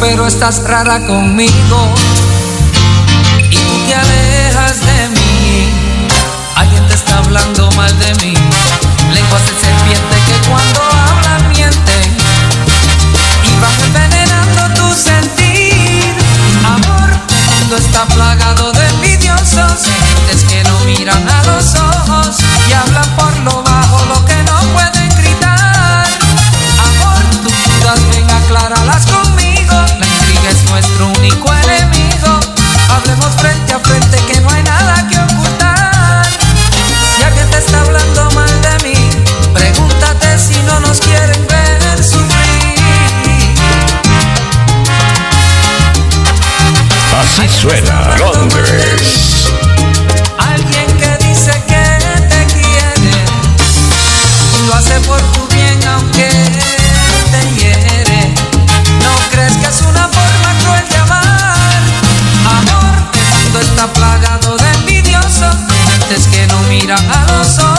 pero estás rara conmigo. Y tú te alejas de mí. Alguien te está hablando mal de mí. Lenguas de serpiente que cuando hablan mienten. Y van envenenando tu sentir. Amor, el mundo está plagado de envidiosos. Gentes que no miran a los ojos y hablan por lo nuestro único enemigo. Hablemos frente a frente que no hay nada que ocultar. Si alguien te está hablando mal de mí, pregúntate si no nos quieren ver sufrir. Así suena Londres. mira a los.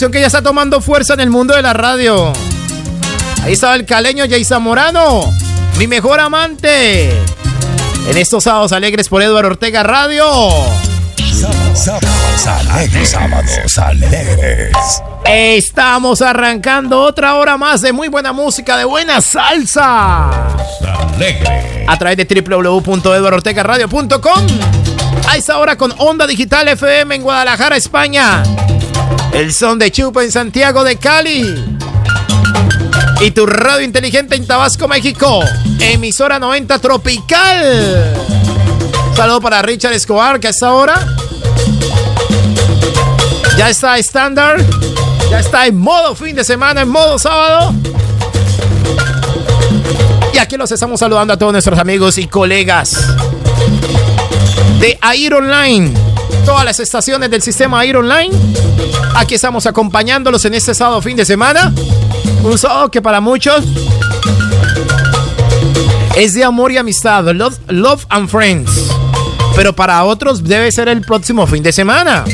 Canción que ya está tomando fuerza en el mundo de la radio. Ahí estaba el caleño Jay Zamorano, mi mejor amante. En estos sábados alegres por Eduardo Ortega Radio. Sábados alegres. Sábados alegres. Estamos arrancando otra hora más de muy buena música, de buena salsa. Alegre. A través de www.eduardortegaradio.com. A esta hora con Onda Digital FM en Guadalajara, España. El son de Chupa en Santiago de Cali. Y tu radio inteligente en Tabasco, México. Emisora 90 Tropical. Saludo para Richard Escobar, que a esta hora ya está estándar. Ya está en modo fin de semana, en modo sábado. Y aquí los estamos saludando a todos nuestros amigos y colegas de AIR Online. Todas las estaciones del sistema AIR Online. Aquí estamos acompañándolos en este sábado fin de semana. Un sábado que para muchos es de amor y amistad. Love, love and friends. Pero para otros debe ser el próximo fin de semana.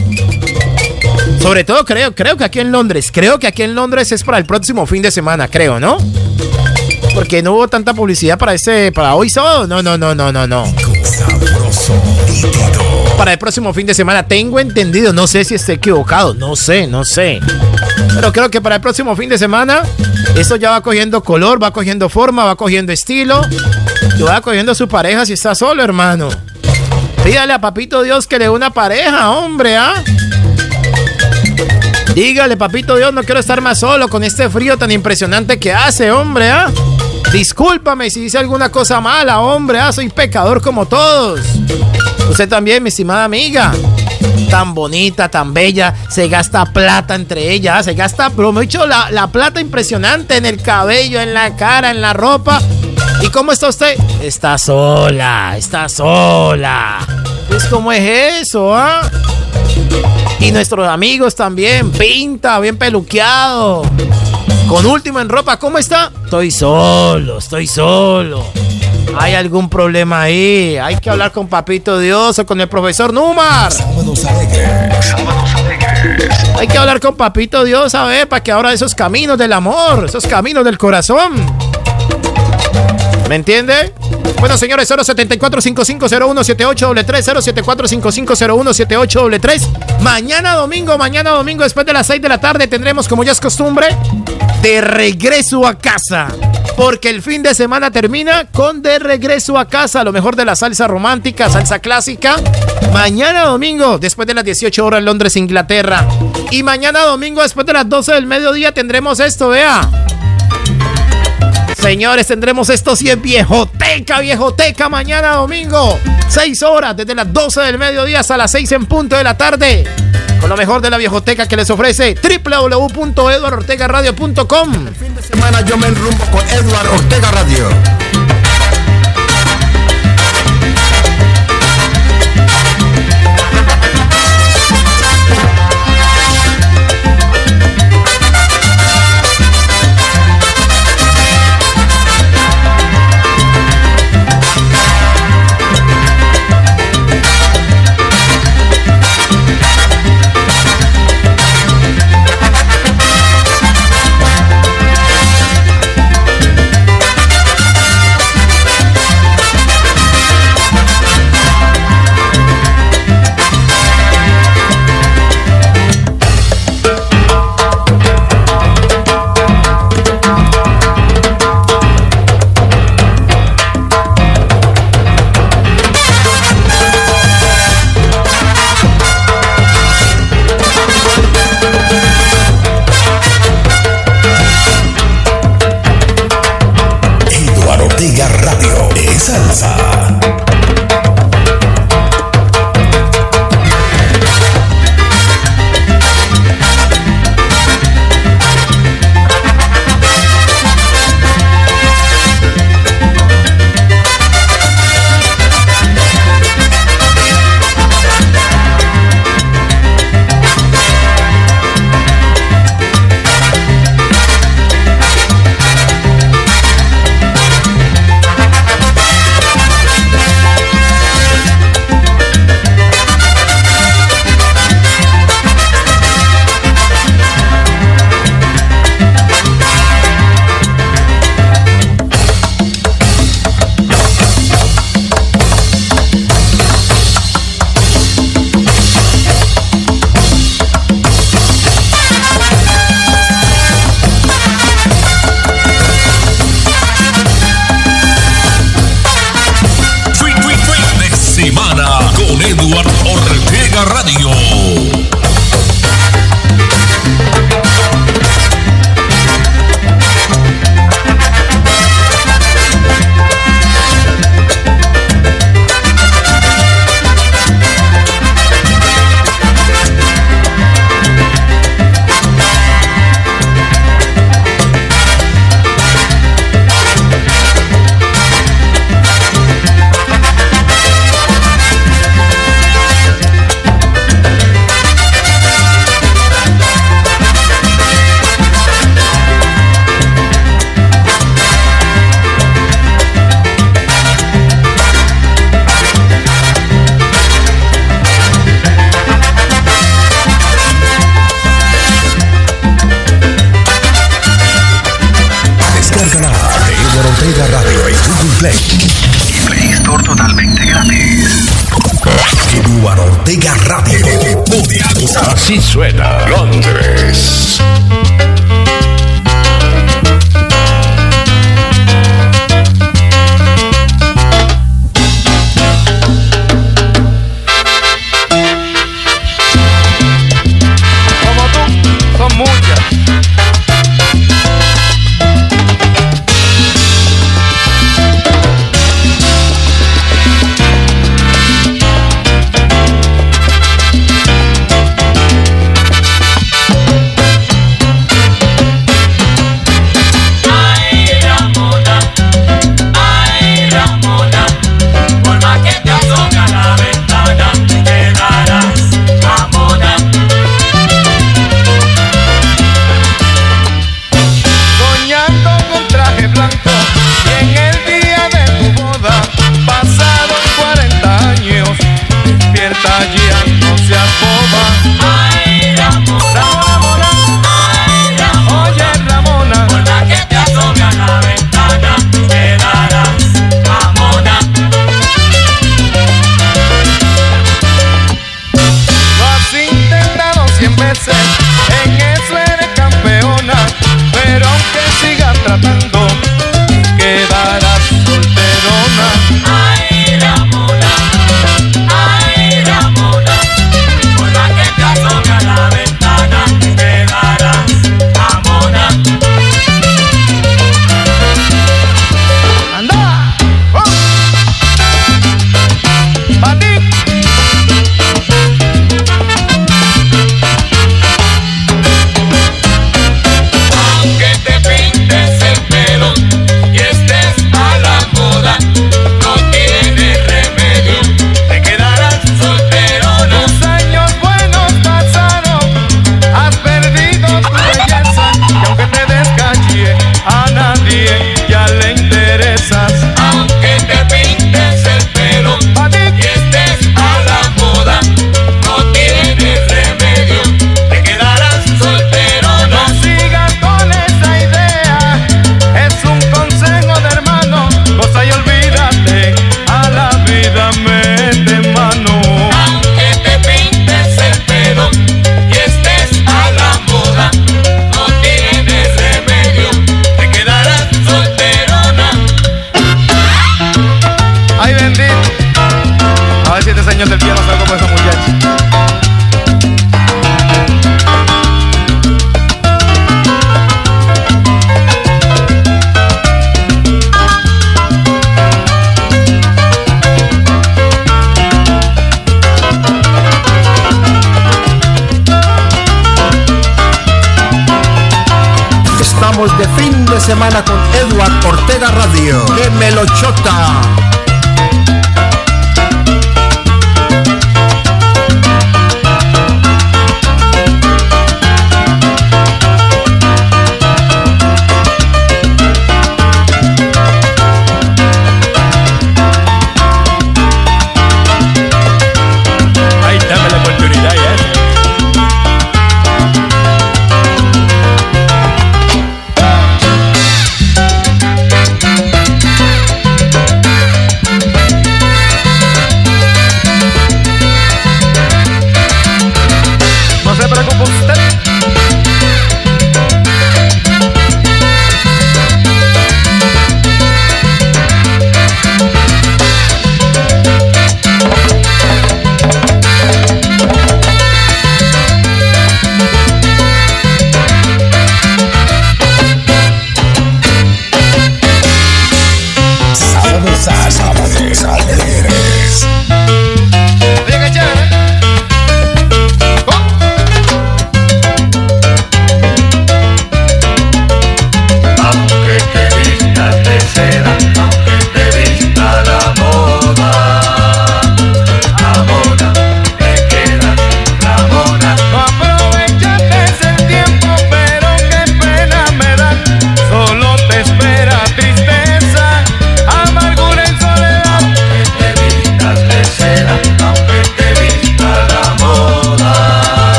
Sobre todo creo, creo que aquí en Londres, creo que aquí en Londres es para el próximo fin de semana, creo, ¿no? Porque no hubo tanta publicidad para ese, para hoy sábado. No, no, no, no, no, no. Para el próximo fin de semana, tengo entendido, no sé si esté equivocado, no sé, no sé. Pero creo que para el próximo fin de semana, esto ya va cogiendo color, va cogiendo forma, va cogiendo estilo. Y va cogiendo su pareja si está solo, hermano. Pídale a Papito Dios que le dé una pareja, hombre, ¿ah? Dígale, Papito Dios, no quiero estar más solo con este frío tan impresionante que hace, hombre, ¿ah? Discúlpame si hice alguna cosa mala, hombre, ¿ah? Soy pecador como todos. Usted también, mi estimada amiga. Tan bonita, tan bella. Se gasta plata entre ellas. Se gasta, pero dicho, la, la plata impresionante en el cabello, en la cara, en la ropa. ¿Y cómo está usted? Está sola, está sola. Pues, ¿cómo es eso, ah? Y nuestros amigos también. Pinta, bien peluqueado. Con último en ropa, ¿cómo está? Estoy solo, estoy solo. ¿Hay algún problema ahí? Hay que hablar con Papito Dios o con el profesor Numar. Sábados alegres. Sábados alegres. Hay que hablar con Papito Dios, a ver, para que ahora esos caminos del amor, esos caminos del corazón. ¿Me entiende? Bueno, señores, 074-5501-7833, 074-5501-7833. Mañana domingo, mañana domingo, después de las 6 de la tarde, tendremos, como ya es costumbre, de regreso a casa. Porque el fin de semana termina con de regreso a casa, lo mejor de la salsa romántica, salsa clásica. Mañana domingo, después de las 18 horas en Londres, Inglaterra. Y mañana domingo, después de las 12 del mediodía, tendremos esto, vea. Señores, tendremos esto si es viejoteca, viejoteca, mañana domingo. 6 horas, desde las 12 del mediodía hasta las 6 en punto de la tarde. Con lo mejor de la viejoteca que les ofrece www.eduardortegaradio.com. El fin de semana yo me enrumbo con Eduard Ortega Radio.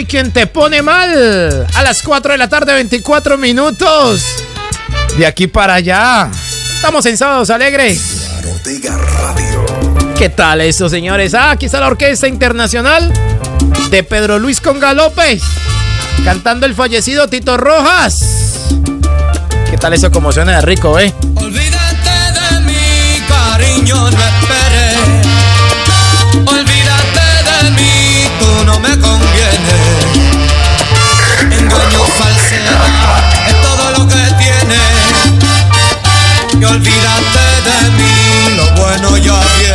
Soy quien te pone mal. A las 4 de la tarde, 24 minutos. De aquí para allá. Estamos en Sábados Alegres. ¿Qué tal eso, señores? Ah, aquí está la Orquesta Internacional de Pedro Luis Conga López. Cantando el fallecido Tito Rojas. ¿Qué tal eso como suena de rico, eh? Olvídate de mi cariño, Falsedad, es todo lo que tienes. Y olvídate de mí, lo bueno ya viene.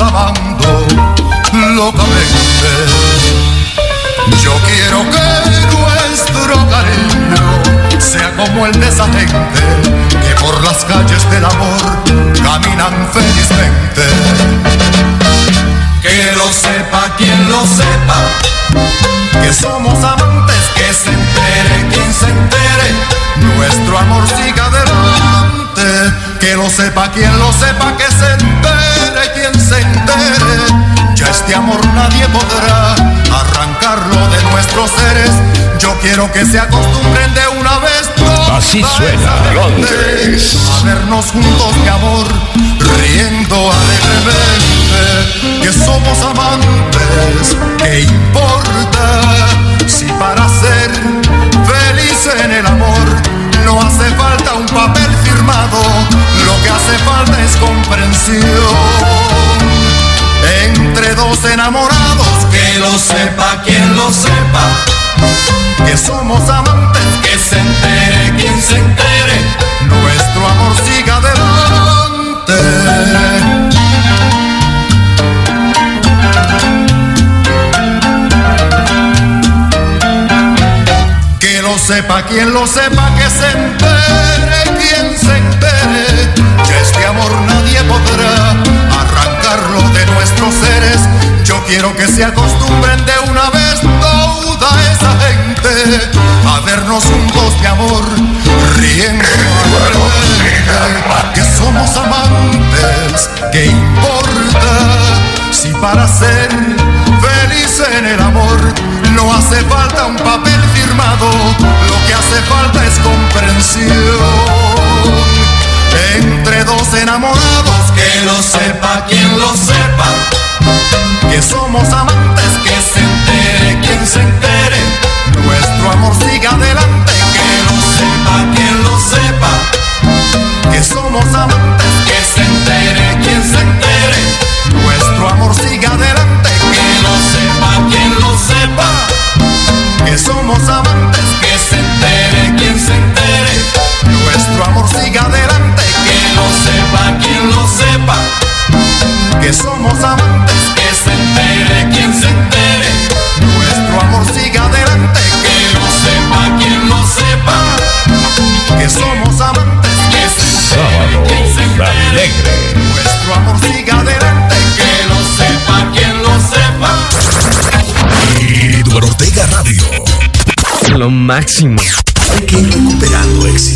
Amando locamente. Yo quiero que nuestro cariño sea como el de esa gente que por las calles del amor caminan felizmente. Que lo sepa quien lo sepa, que somos amantes, que se entere quien se entere, nuestro amor siga adelante. Que lo sepa quien lo sepa, que se entere quien se entere. Ya este amor nadie podrá arrancarlo de nuestros seres. Yo quiero que se acostumbren de una vez toda Así suena Londres. A vernos juntos, mi amor, riendo alegremente. Que somos amantes, ¿qué importa? Si para ser feliz en el amor no hace falta un papel lo que hace falta es comprensión. Entre dos enamorados, que lo sepa quien lo sepa, que somos amantes, que se entere quien se entere, nuestro amor siga adelante. sepa quien lo sepa que se entere este amor nadie podrá arrancarlo de nuestros seres. Yo quiero que se acostumbren de una vez toda esa gente a vernos juntos, mi amor, riendo que somos amantes, ¿qué importa si para ser feliz en el amor no hace falta un papel firmado, lo que hace falta es comprensión que lo sepa quien lo sepa que somos amantes que se entere quien se entere. Nuestro amor siga adelante nuestro amor siga adelante que lo sepa quien lo sepa Eduardo Ortega Radio. Lo máximo. Hay que ir recuperando éxitos.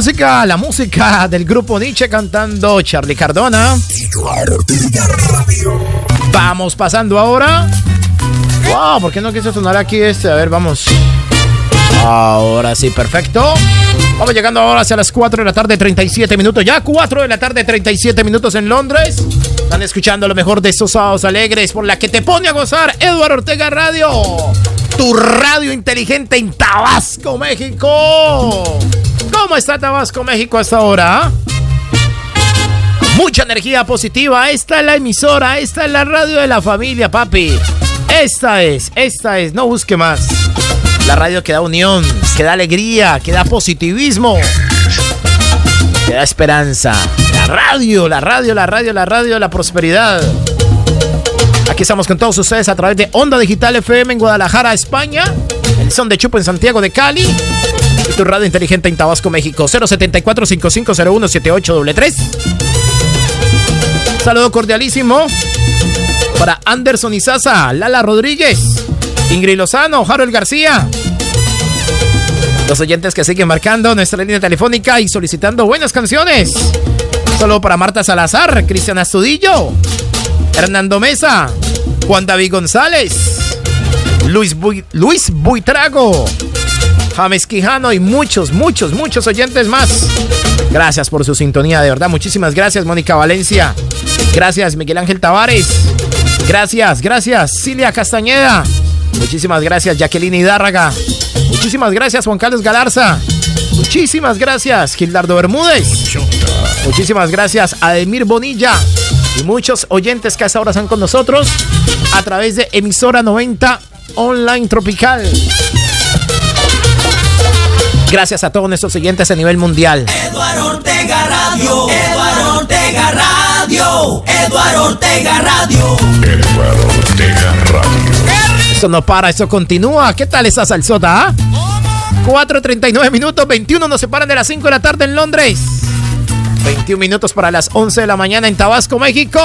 Música, la música del grupo Nietzsche cantando Charlie Cardona. Vamos pasando ahora. Wow, ¿por qué no quiso sonar aquí este? A ver, vamos. Ahora sí, perfecto. Vamos llegando ahora hacia las 4 de la tarde, 37 minutos. Ya 4 de la tarde, 37 minutos en Londres. Están escuchando lo mejor de esos sábados alegres por la que te pone a gozar Eduardo Ortega Radio. Tu radio inteligente en Tabasco, México. ¿Cómo está Tabasco, México hasta ahora? Mucha energía positiva. Esta es la emisora, esta es la radio de la familia, papi. Esta es, esta es, no busque más. La radio que da unión, que da alegría, que da positivismo, que da esperanza. La radio, la radio, la radio, la radio la prosperidad. Aquí estamos con todos ustedes a través de Onda Digital FM en Guadalajara, España. El son de Chupo en Santiago de Cali. Y tu radio inteligente en Tabasco, México. 074 5501 7833 Saludo cordialísimo para Anderson Izaza, Lala Rodríguez, Ingrid Lozano, Harold García. Los oyentes que siguen marcando nuestra línea telefónica y solicitando buenas canciones. Saludo para Marta Salazar, Cristian Astudillo, Hernando Mesa, Juan David González, Luis, Luis Buitrago, James Quijano y muchos, muchos, muchos oyentes más. Gracias por su sintonía, de verdad. Muchísimas gracias, Mónica Valencia. Gracias, Miguel Ángel Tavares. Gracias, gracias, Cilia Castañeda. Muchísimas gracias, Jacqueline Hidárraga. Muchísimas gracias, Juan Carlos Galarza. Muchísimas gracias, Gildardo Bermúdez. Muchísimas gracias, Ademir Bonilla. Y muchos oyentes que hasta ahora están con nosotros a través de emisora 90 Online Tropical. Gracias a todos nuestros oyentes a nivel mundial. Eduardo Ortega Radio. Eduardo Ortega Radio. Eduardo Ortega Radio. Eduardo Ortega Radio. Esto no para, eso continúa. ¿Qué tal esa salsota? Ah? 4.39 minutos, 21 nos separan de las 5 de la tarde en Londres. 21 minutos para las 11 de la mañana en Tabasco, México.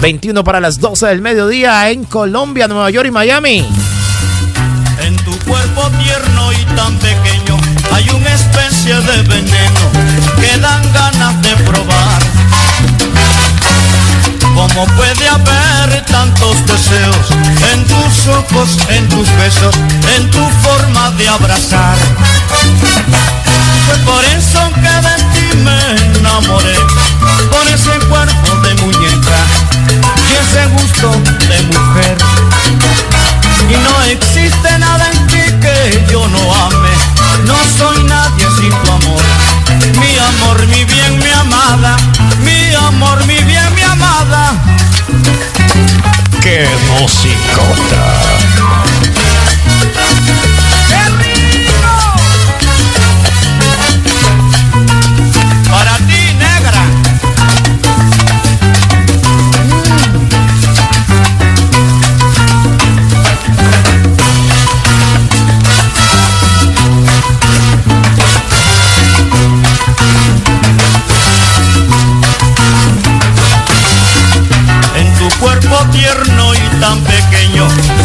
21 para las 12 del mediodía en Colombia, Nueva York y Miami. En tu cuerpo tierno y tan pequeño hay una especie de veneno que dan ganas de probar. ¿Cómo puede haber tantos deseos en tus ojos, en tus besos, en tu forma de abrazar? Fue por eso que de ti me enamoré, por ese cuerpo de muñeca y ese gusto de mujer. Y no existe nada en ti que yo no ame, no soy nadie sin tu amor. Mi amor, mi bien, mi amada, mi amor, mi bien, mi amada. ¡Qué musicota!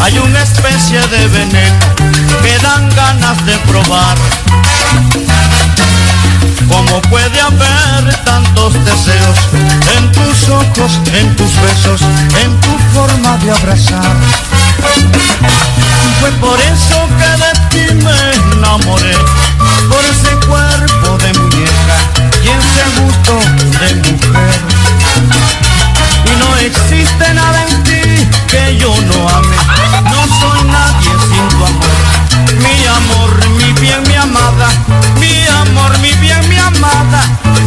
Hay una especie de veneno que dan ganas de probar. ¿Cómo puede haber tantos deseos en tus ojos, en tus besos, en tu forma de abrazar? Fue por eso que de ti me enamoré, por ese cuerpo de muñeca y ese gusto de mujer. Y no existe nada en ti que yo no ame, nadie sin tu amor. Mi amor, mi bien, mi amada, mi amor, mi bien, mi amada,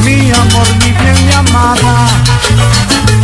mi amor, mi bien, mi amada.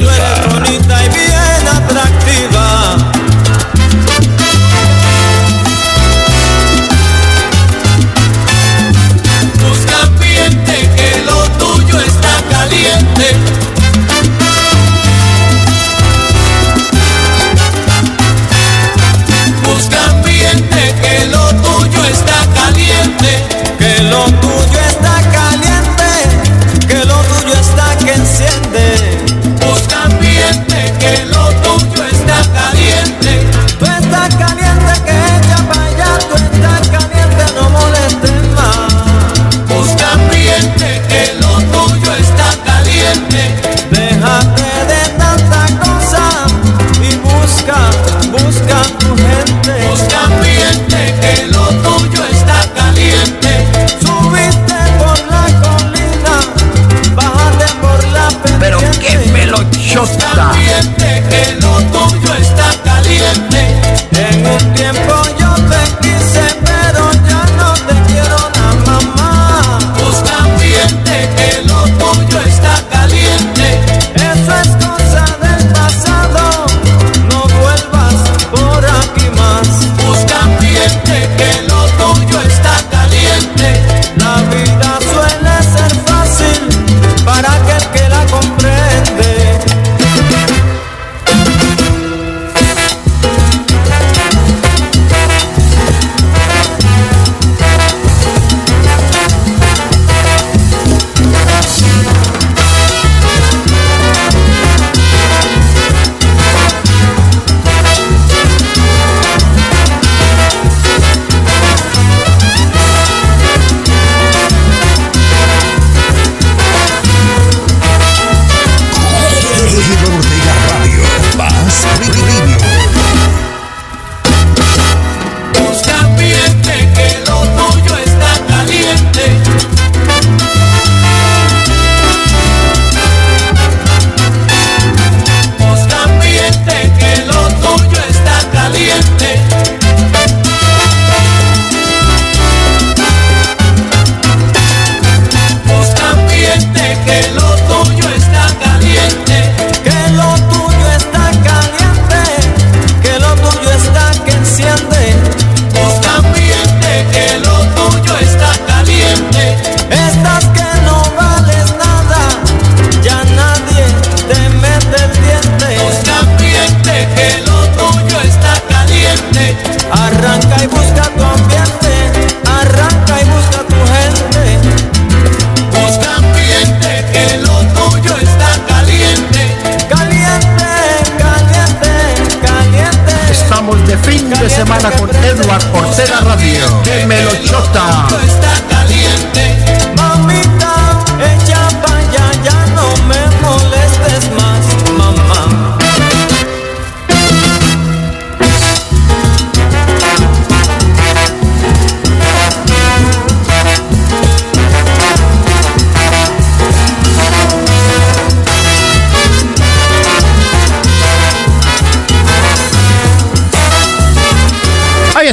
Sé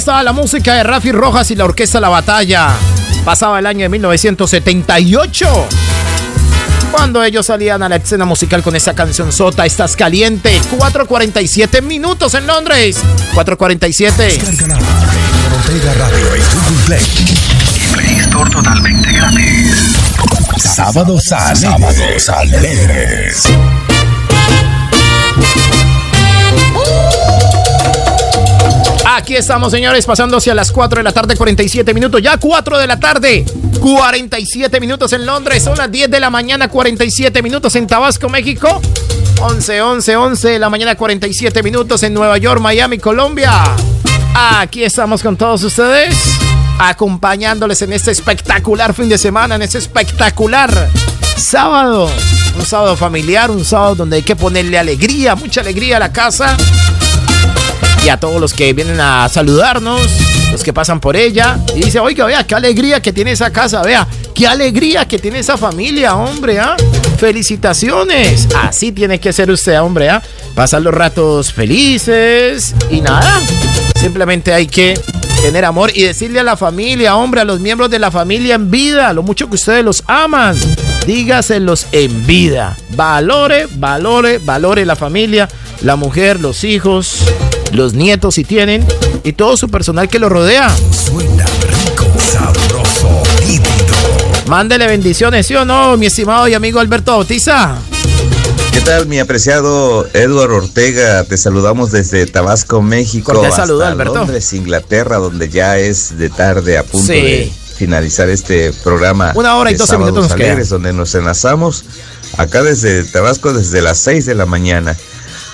estaba la música de Rafi Rojas y la orquesta La Batalla. Pasaba el año de 1978. Cuando ellos salían a la escena musical con esa canción Sota, estás caliente. 4.47 minutos en Londres. 4.47. Descárgala en Ortega Radio y Google Play. Y Play Store totalmente gratis. Sábados alegres. Sábados alegres. Aquí estamos, señores, pasando hacia las 4 de la tarde, 47 minutos. Ya 4 de la tarde, 47 minutos en Londres. Son las 10 de la mañana, 47 minutos en Tabasco, México. 11, 11, 11 de la mañana, 47 minutos en Nueva York, Miami, Colombia. Aquí estamos con todos ustedes, acompañándoles en este espectacular fin de semana, en este espectacular sábado. Un sábado familiar, un sábado donde hay que ponerle alegría, mucha alegría a la casa a todos los que vienen a saludarnos, los que pasan por ella. Y dice, oiga, vea, qué alegría que tiene esa casa, vea, qué alegría que tiene esa familia, hombre, ¿ah? Felicitaciones. Así tiene que ser usted, hombre, ¿ah? Pasar los ratos felices y nada. Simplemente hay que tener amor y decirle a la familia, hombre, a los miembros de la familia en vida, lo mucho que ustedes los aman. Dígaselos en vida. Valore, valore, valore la familia, la mujer, los hijos, los nietos si tienen y todo su personal que lo rodea. Suena rico, sabroso, nítido. Mándele bendiciones, ¿sí o no, mi estimado y amigo Alberto Bautiza? ¿Qué tal, mi apreciado Edward Ortega? Te saludamos desde Tabasco, México, Cordial hasta saludo, Alberto. Londres, Inglaterra, donde ya es de tarde a punto Sí. de finalizar este programa. Una hora y de 12 Sábados minutos nos. Alegres, donde nos enlazamos acá desde Tabasco desde las 6 de la mañana.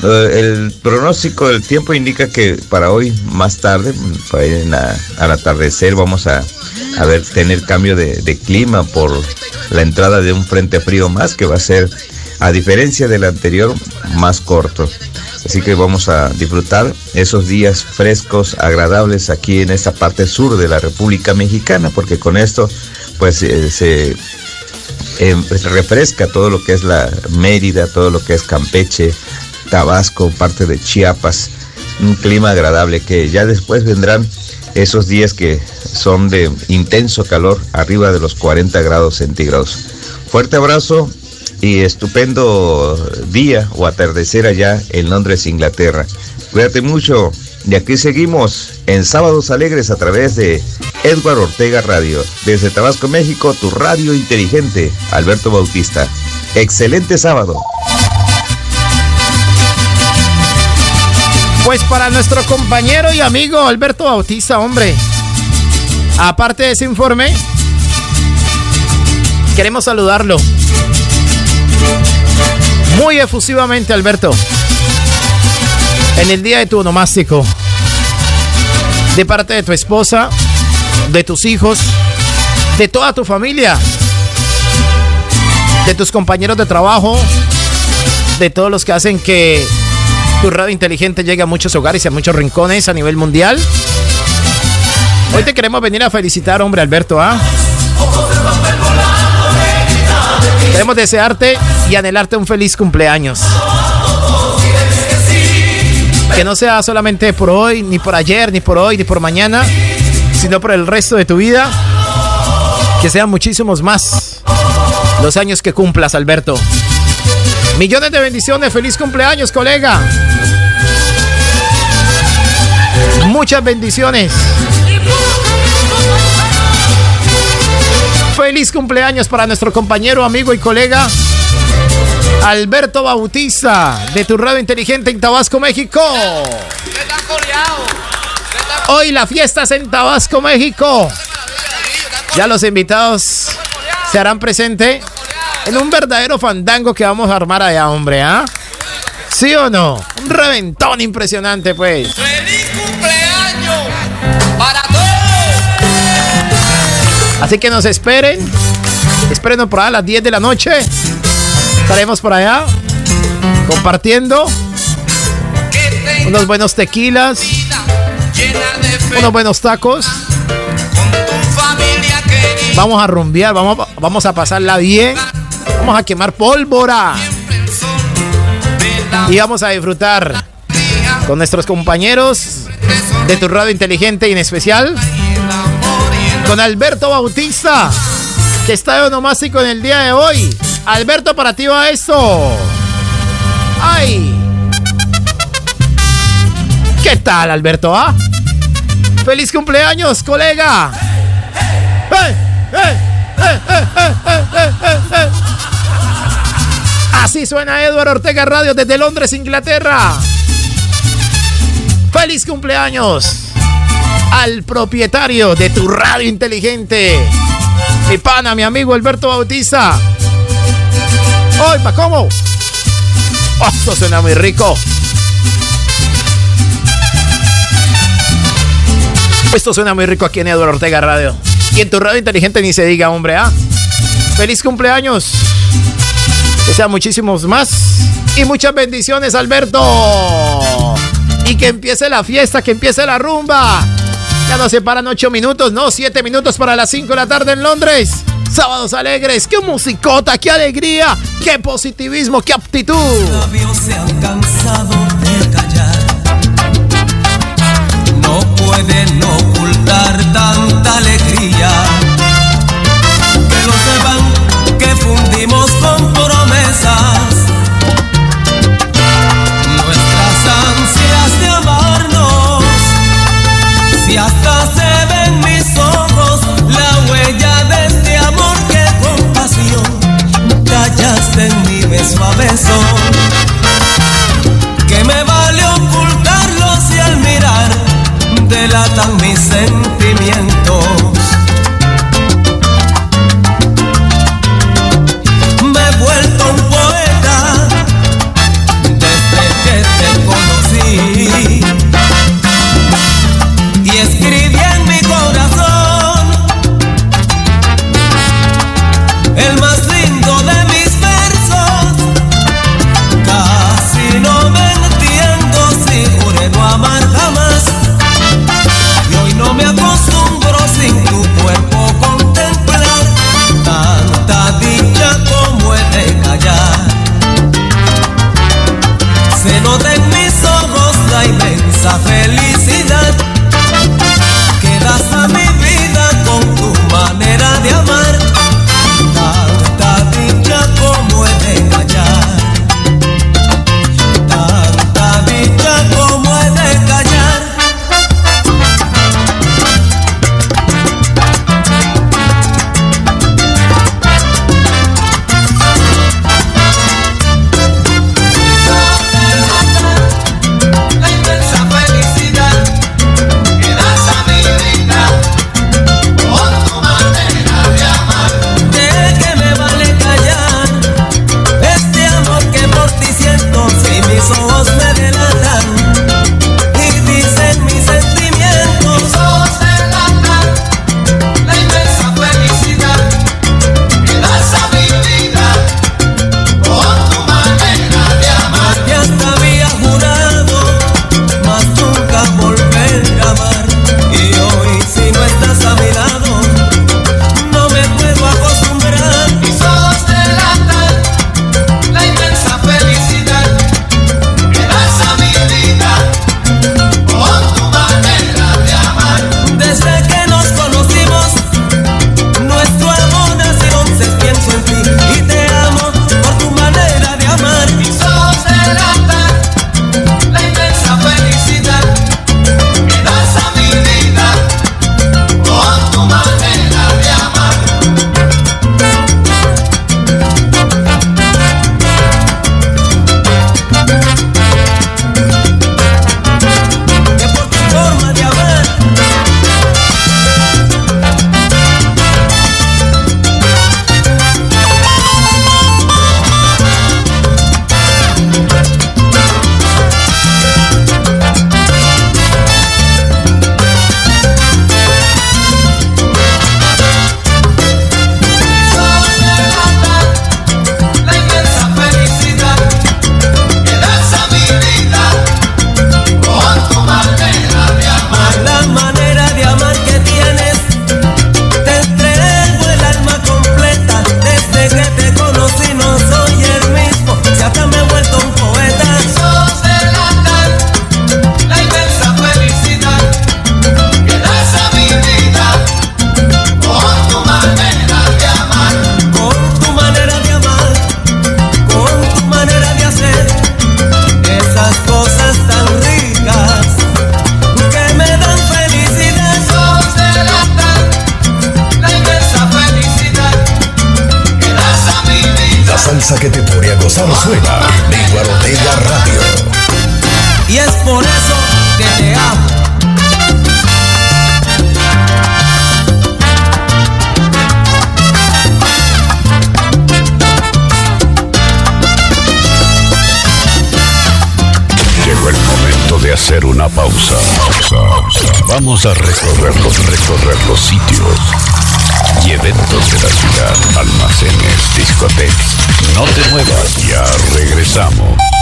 Eh, El pronóstico del tiempo indica que para hoy más tarde, en la- al atardecer, vamos a, ver tener cambio de, clima por la entrada de un frente frío más que va a ser, a diferencia del anterior, más corto. Así que vamos a disfrutar esos días frescos, agradables aquí en esta parte sur de la República Mexicana, porque con esto pues eh, se pues, refresca todo lo que es la Mérida, todo lo que es Campeche, Tabasco, parte de Chiapas, un clima agradable que ya después vendrán esos días que son de intenso calor, arriba de los 40 grados centígrados. Fuerte abrazo y estupendo día o atardecer allá en Londres, Inglaterra. Cuídate mucho. Y aquí seguimos en Sábados Alegres a través de Edward Ortega Radio. Desde Tabasco, México, tu radio inteligente, Alberto Bautista. Excelente sábado. Pues para nuestro compañero y amigo Alberto Bautiza, hombre. Aparte de ese informe, queremos saludarlo. Muy efusivamente, Alberto. En el día de tu onomástico. De parte de tu esposa, de tus hijos, de toda tu familia, de tus compañeros de trabajo, de todos los que hacen que tu radio inteligente llegue a muchos hogares y a muchos rincones a nivel mundial. Hoy te queremos venir a felicitar, hombre Alberto, ¿ah? Queremos desearte y anhelarte un feliz cumpleaños. Que no sea solamente por hoy, ni por ayer, ni por hoy, ni por mañana, sino por el resto de tu vida. Que sean muchísimos más los años que cumplas, Alberto. Millones de bendiciones, feliz cumpleaños, colega. Muchas bendiciones. Feliz cumpleaños para nuestro compañero, amigo y colega Alberto Bautista de tu radio inteligente en Tabasco, México. Hoy la fiesta es en Tabasco, México. Ya los invitados se harán presente en un verdadero fandango que vamos a armar allá, hombre, ¿ah? ¿Sí o no? Un reventón impresionante, pues. ¡Feliz cumpleaños para todos! Así que nos esperen. Esperen por allá a las 10 de la noche. Estaremos por allá compartiendo unos buenos tequilas, unos buenos tacos. Vamos a rumbear, vamos, vamos a pasarla bien. Vamos a quemar pólvora. Y vamos a disfrutar con nuestros compañeros de tu radio inteligente y en especial con Alberto Bautista, que está de onomástico en el día de hoy. Alberto, para ti va esto. ¡Ay! ¿Qué tal, Alberto? ¿Ah? ¡Feliz cumpleaños, colega! ¡Eh, eh, eh, Así suena Eduardo Ortega Radio desde Londres, Inglaterra. ¡Feliz cumpleaños! Al propietario de tu radio inteligente. Mi pana, mi amigo Alberto Bautista. ¡Oiga, cómo! Oh, esto suena muy rico. Esto suena muy rico aquí en Eduardo Ortega Radio. Y en tu radio inteligente ni se diga, hombre, ¿ah? ¡Feliz cumpleaños! Que sean muchísimos más. Y muchas bendiciones, Alberto. Y que empiece la fiesta, que empiece la rumba. Ya no se paran ocho minutos, no, siete minutos para las 5 de la tarde en Londres. Sábados alegres, qué musicota, qué alegría, qué positivismo, qué aptitud. Se han cansado de callar. No pueden ocultar tanta alegría. Que lo sepan que fundimos con promesas. Beso feliz. Vamos a recorrer los, recorrer los sitios y eventos de la ciudad, almacenes, discotecas. No te muevas, ya regresamos.